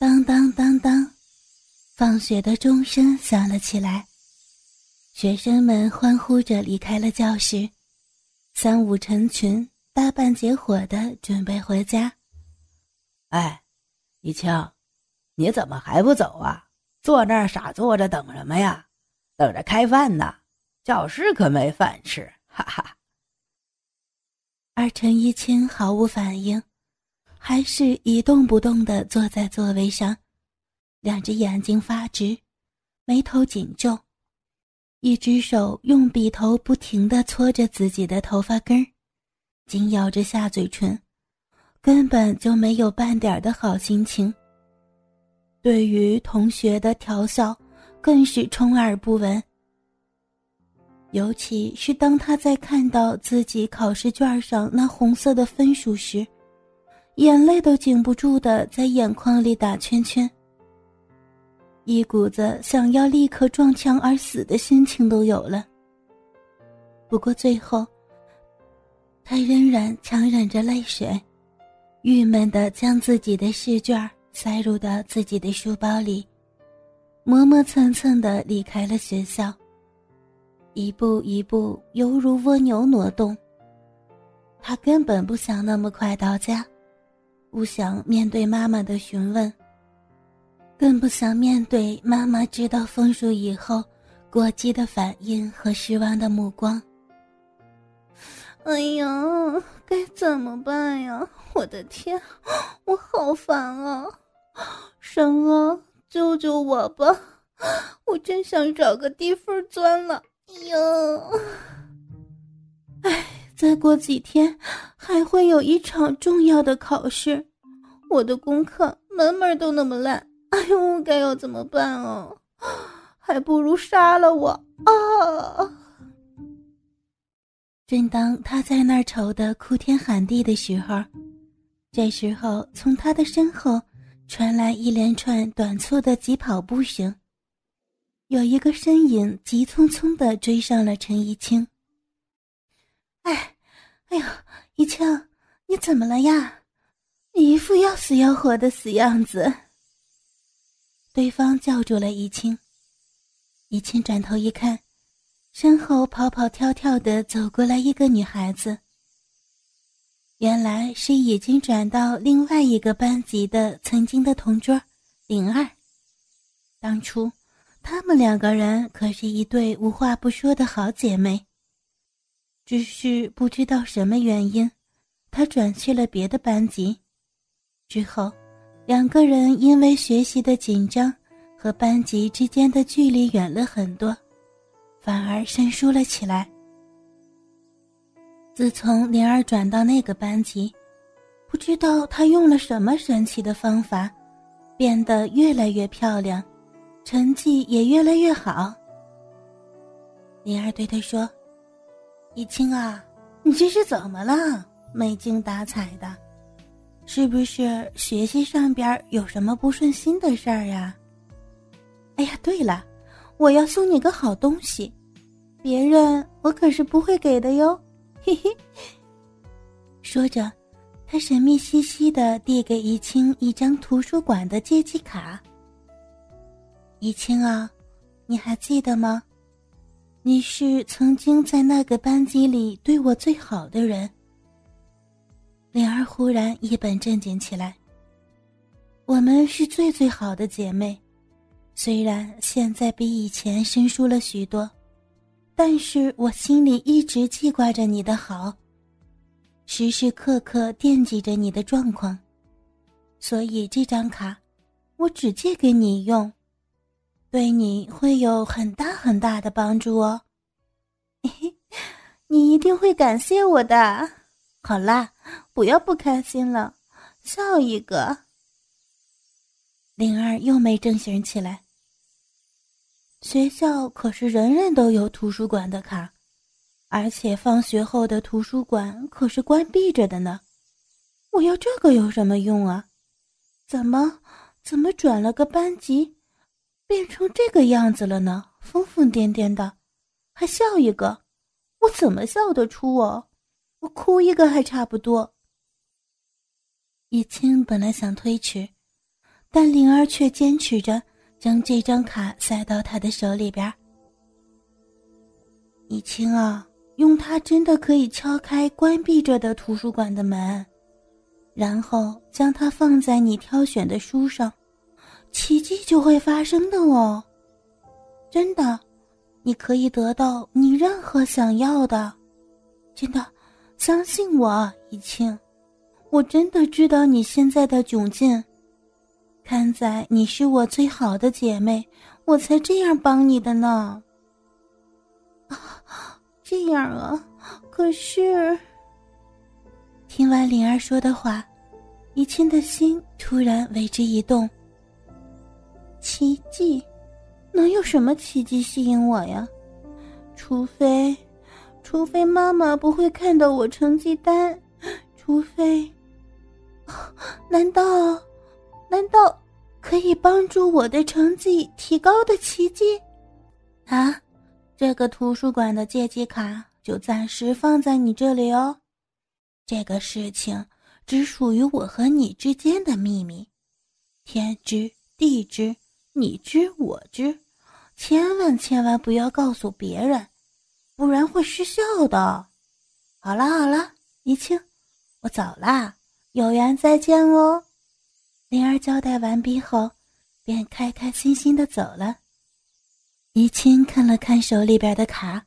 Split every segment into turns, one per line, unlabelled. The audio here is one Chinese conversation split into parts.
当当当当，放学的钟声响了起来，学生们欢呼着离开了教室，三五成群、大半截伙的准备回家。
哎，一清，你怎么还不走啊？坐那儿傻坐着等什么呀？等着开饭呢？教室可没饭吃，哈哈。
二陈一清毫无反应。还是一动不动地坐在座位上，两只眼睛发直，眉头紧皱，一只手用笔头不停地搓着自己的头发根儿，紧咬着下嘴唇，根本就没有半点的好心情。对于同学的调笑，更是充耳不闻。尤其是当他在看到自己考试卷上那红色的分数时。眼泪都禁不住的在眼眶里打圈圈，一股子想要立刻撞墙而死的心情都有了。不过最后，他仍然强忍着泪水，郁闷的将自己的试卷塞入到自己的书包里，磨磨蹭蹭的离开了学校，一步一步犹如蜗牛挪动。他根本不想那么快到家。不想面对妈妈的询问，更不想面对妈妈知道分数以后过激的反应和失望的目光。
哎呀，该怎么办呀？我的天，我好烦啊！神啊，救救我吧！我真想找个地缝钻了。哎呀，
哎。再过几天，还会有一场重要的考试，我的功课门门都那么烂，哎呦，该要怎么办啊？还不如杀了我啊！正当他在那儿愁得哭天喊地的时候，这时候从他的身后传来一连串短促的急跑步声，有一个身影急匆匆地追上了陈怡清。哎，哎呀，一清，你怎么了呀？你一副要死要活的死样子。对方叫住了怡清，怡清转头一看，身后跑跑跳跳的走过来一个女孩子。原来是已经转到另外一个班级的曾经的同桌灵儿。当初，他们两个人可是一对无话不说的好姐妹。只是不知道什么原因，他转去了别的班级。之后，两个人因为学习的紧张和班级之间的距离远了很多，反而生疏了起来。自从灵儿转到那个班级，不知道她用了什么神奇的方法，变得越来越漂亮，成绩也越来越好。灵儿对他说。一清啊，你这是怎么了？没精打采的，是不是学习上边有什么不顺心的事儿呀？哎呀，对了，我要送你个好东西，别人我可是不会给的哟。嘿嘿。说着，他神秘兮兮的递给一清一张图书馆的借记卡。一清啊，你还记得吗？你是曾经在那个班级里对我最好的人。灵儿忽然一本正经起来。我们是最最好的姐妹，虽然现在比以前生疏了许多，但是我心里一直记挂着你的好，时时刻刻惦记着你的状况，所以这张卡，我只借给你用。对你会有很大很大的帮助哦，你一定会感谢我的。好啦，不要不开心了，笑一个。灵儿又没正形起来。学校可是人人都有图书馆的卡，而且放学后的图书馆可是关闭着的呢。我要这个有什么用啊？怎么怎么转了个班级？变成这个样子了呢，疯疯癫癫的，还笑一个，我怎么笑得出哦？我哭一个还差不多。叶青本来想推迟，但灵儿却坚持着将这张卡塞到他的手里边。以清啊，用它真的可以敲开关闭着的图书馆的门，然后将它放在你挑选的书上，奇迹就会发生的哦。真的，你可以得到你任何想要的，真的，相信我，怡清，我真的知道你现在的窘境。看在你是我最好的姐妹，我才这样帮你的呢。啊，这样啊，可是……听完灵儿说的话，怡清的心突然为之一动。奇迹，能有什么奇迹吸引我呀？除非，除非妈妈不会看到我成绩单，除非……难道？难道可以帮助我的成绩提高的奇迹？啊，这个图书馆的借记卡就暂时放在你这里哦。这个事情只属于我和你之间的秘密，天知地知，你知我知，千万千万不要告诉别人，不然会失效的。好了好了，怡清，我走啦，有缘再见哦。灵儿交代完毕后，便开开心心的走了。怡清看了看手里边的卡，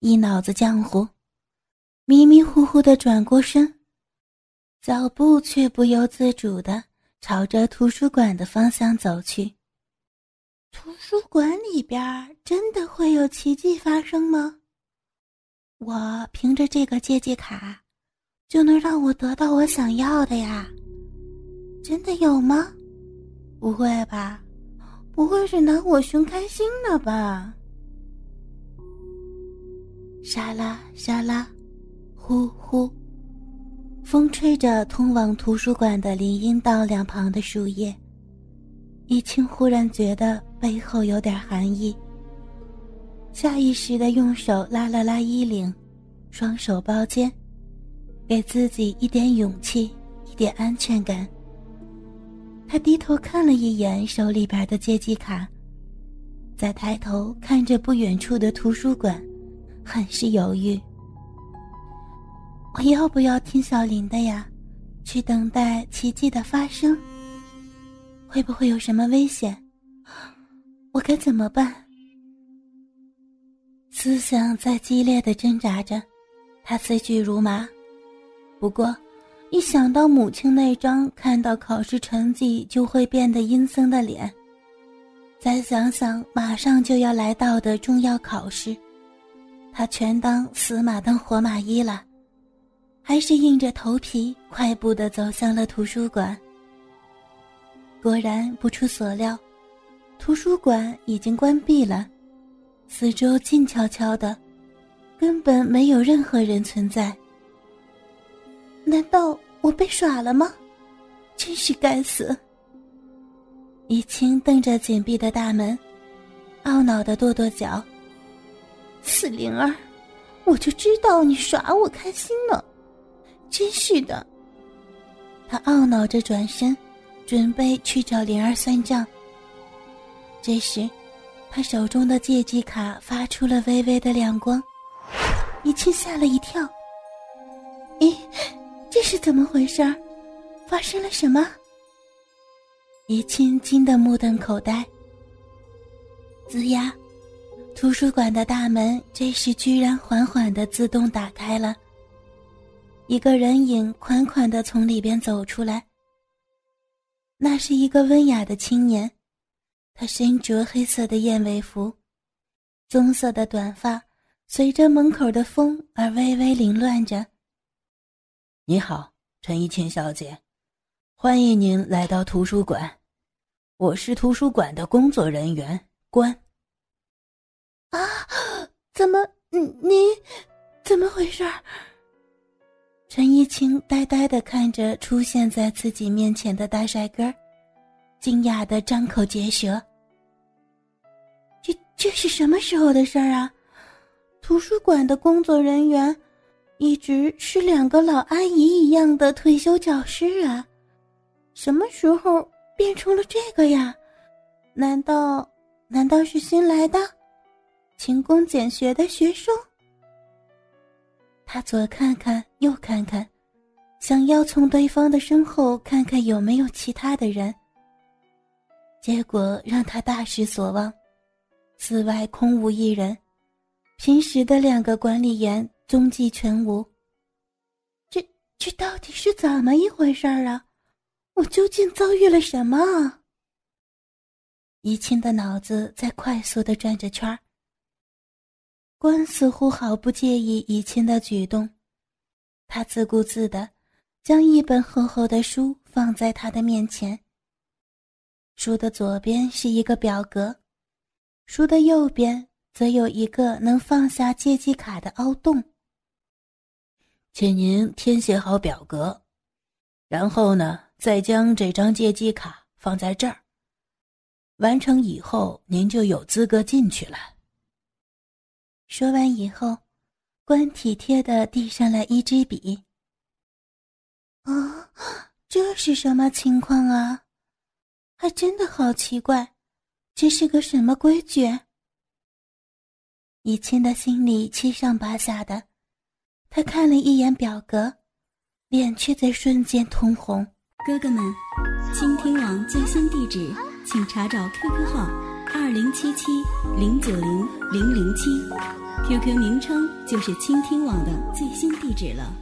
一脑子浆糊，迷迷糊糊的转过身，脚步却不由自主的朝着图书馆的方向走去。图书馆里边真的会有奇迹发生吗？我凭着这个借记卡，就能让我得到我想要的呀？真的有吗？不会吧，不会是拿我寻开心了吧？沙拉沙拉，呼呼，风吹着通往图书馆的林荫道两旁的树叶。一清忽然觉得背后有点寒意，下意识的用手拉了拉衣领，双手抱肩，给自己一点勇气，一点安全感。他低头看了一眼手里边的借记卡，再抬头看着不远处的图书馆，很是犹豫。我要不要听小林的呀？去等待奇迹的发生？会不会有什么危险？我该怎么办？思想在激烈的挣扎着，他思绪如麻。不过。一想到母亲那张看到考试成绩就会变得阴森的脸，再想想马上就要来到的重要考试，他全当死马当活马医了，还是硬着头皮快步的走向了图书馆。果然不出所料，图书馆已经关闭了，四周静悄悄的，根本没有任何人存在。难道我被耍了吗？真是该死！怡清瞪着紧闭的大门，懊恼的跺跺脚。死灵儿，我就知道你耍我开心呢，真是的！他懊恼着转身，准备去找灵儿算账。这时，他手中的借记卡发出了微微的亮光，怡清吓了一跳。咦？这是怎么回事？发生了什么？叶青惊得目瞪口呆。子牙，图书馆的大门这时居然缓缓的自动打开了。一个人影款款的从里边走出来。那是一个温雅的青年，他身着黑色的燕尾服，棕色的短发随着门口的风而微微凌乱着。
你好，陈一清小姐，欢迎您来到图书馆。我是图书馆的工作人员关。
啊，怎么，你你怎么回事？陈一清呆呆的看着出现在自己面前的大帅哥，惊讶的张口结舌。这这是什么时候的事儿啊？图书馆的工作人员。一直是两个老阿姨一样的退休教师啊，什么时候变成了这个呀？难道难道是新来的勤工俭学的学生？他左看看，右看看，想要从对方的身后看看有没有其他的人。结果让他大失所望，寺外空无一人，平时的两个管理员踪迹全无。这这到底是怎么一回事儿啊？我究竟遭遇了什么？怡清的脑子在快速的转着圈儿。关似乎毫不介意怡清的举动，他自顾自的将一本厚厚的书放在他的面前。书的左边是一个表格，书的右边则有一个能放下借记卡的凹洞。
请您填写好表格，然后呢，再将这张借记卡放在这儿。完成以后，您就有资格进去了。
说完以后，关体贴的递上来一支笔。啊，这是什么情况啊？还真的好奇怪，这是个什么规矩？以清的心里七上八下的，他看了一眼表格，脸却在瞬间通红。
哥哥们，倾听网最新地址，请查找 QQ 号二零七七零九零零零七，QQ 名称就是倾听网的最新地址了。